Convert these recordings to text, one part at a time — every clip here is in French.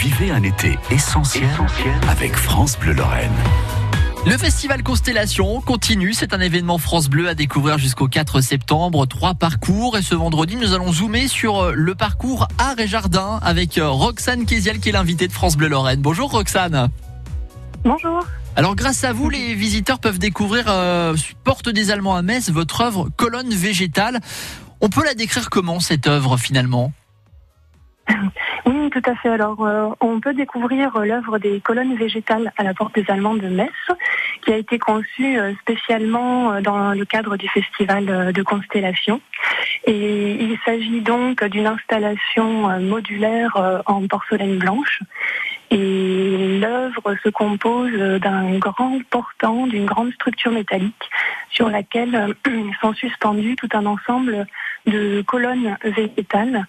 Vivez un été essentiel, avec France Bleu Lorraine. Le festival Constellation continue. C'est un événement France Bleu à découvrir jusqu'au 4 septembre. Trois parcours. Et ce vendredi, nous allons zoomer sur euh, le parcours Art et Jardin avec euh, Roxane Kézial qui est l'invitée de France Bleu Lorraine. Bonjour Roxane. Bonjour. Alors grâce à vous, les visiteurs peuvent découvrir euh, Porte des Allemands à Metz, votre œuvre Colonne végétale. On peut la décrire comment cette œuvre finalement? Oui, tout à fait. Alors, euh, on peut découvrir euh, l'œuvre des colonnes végétales à la porte des Allemands de Metz, qui a été conçue euh, spécialement dans le cadre du festival de Constellation. Et il s'agit donc d'une installation modulaire en porcelaine blanche. Et l'œuvre se compose d'un grand portant, d'une grande structure métallique sur laquelle sont suspendus tout un ensemble de colonnes végétales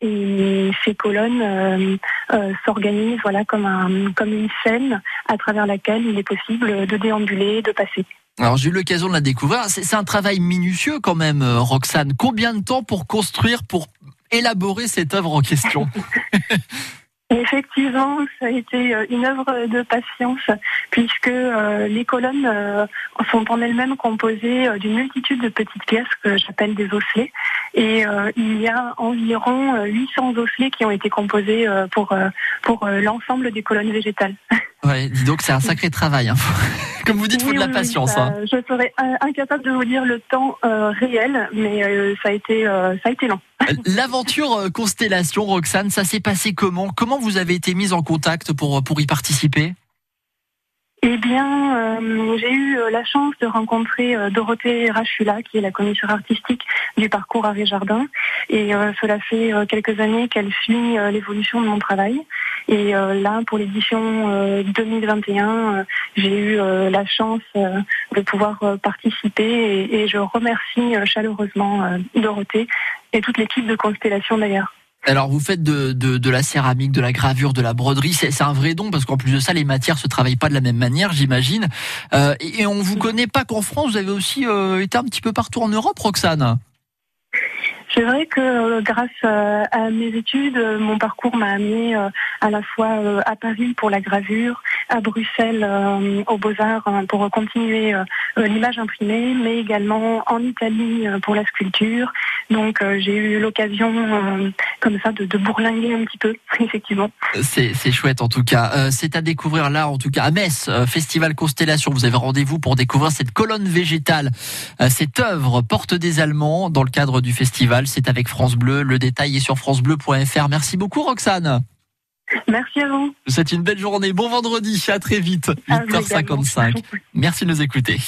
et ces colonnes euh, euh, s'organisent voilà comme un comme une scène à travers laquelle il est possible de déambuler, de passer. Alors j'ai eu l'occasion de la découvrir. C'est un travail minutieux quand même, euh, Roxane. Combien de temps pour construire, pour élaborer cette œuvre en question? Effectivement, ça a été une œuvre de patience puisque euh, les colonnes euh, sont en elles-mêmes composées d'une multitude de petites pièces que j'appelle des osselets et il y a environ 800 osselets qui ont été composés pour pour l'ensemble des colonnes végétales. Ouais, dis donc c'est un sacré travail. Hein. Comme vous dites, il faut de la patience. hein. Je serais incapable de vous dire le temps réel, mais ça a été ça a été long. L'aventure euh, Constellation, Roxane, ça s'est passé comment? Comment vous avez été mise en contact pour, pour y participer? Eh bien, euh, j'ai eu euh, la chance de rencontrer Dorothée Rachula, qui est la commissaire artistique du parcours Art Jardin. Et cela fait quelques années qu'elle suit l'évolution de mon travail. Et là, pour l'édition 2021, j'ai eu la chance de pouvoir participer et, et, je remercie chaleureusement Dorothée et toute l'équipe de Constellation d'ailleurs. Alors vous faites de, de, la céramique, de la gravure, de la broderie, c'est un vrai don parce qu'en plus de ça, les matières se travaillent pas de la même manière, j'imagine. Euh, et, on vous connaît pas qu'en France, vous avez aussi euh, été un petit peu partout en Europe, Roxane. C'est vrai que euh, grâce à mes études, mon parcours m'a amené à la fois à Paris pour la gravure, à Bruxelles aux Beaux-Arts pour continuer l'image imprimée, mais également en Italie pour la sculpture. Donc j'ai eu l'occasion comme ça de, de, bourlinguer un petit peu, effectivement. C'est chouette en tout cas. C'est à découvrir là, en tout cas à Metz, Festival Constellation. Vous avez rendez-vous pour découvrir cette colonne végétale, cette œuvre Porte des Allemands dans le cadre du festival c'est avec France Bleu. Le détail est sur francebleu.fr. Merci beaucoup Roxane. Merci à vous. C'est une belle journée. Bon vendredi. À très vite. 8h55. Merci de nous écouter.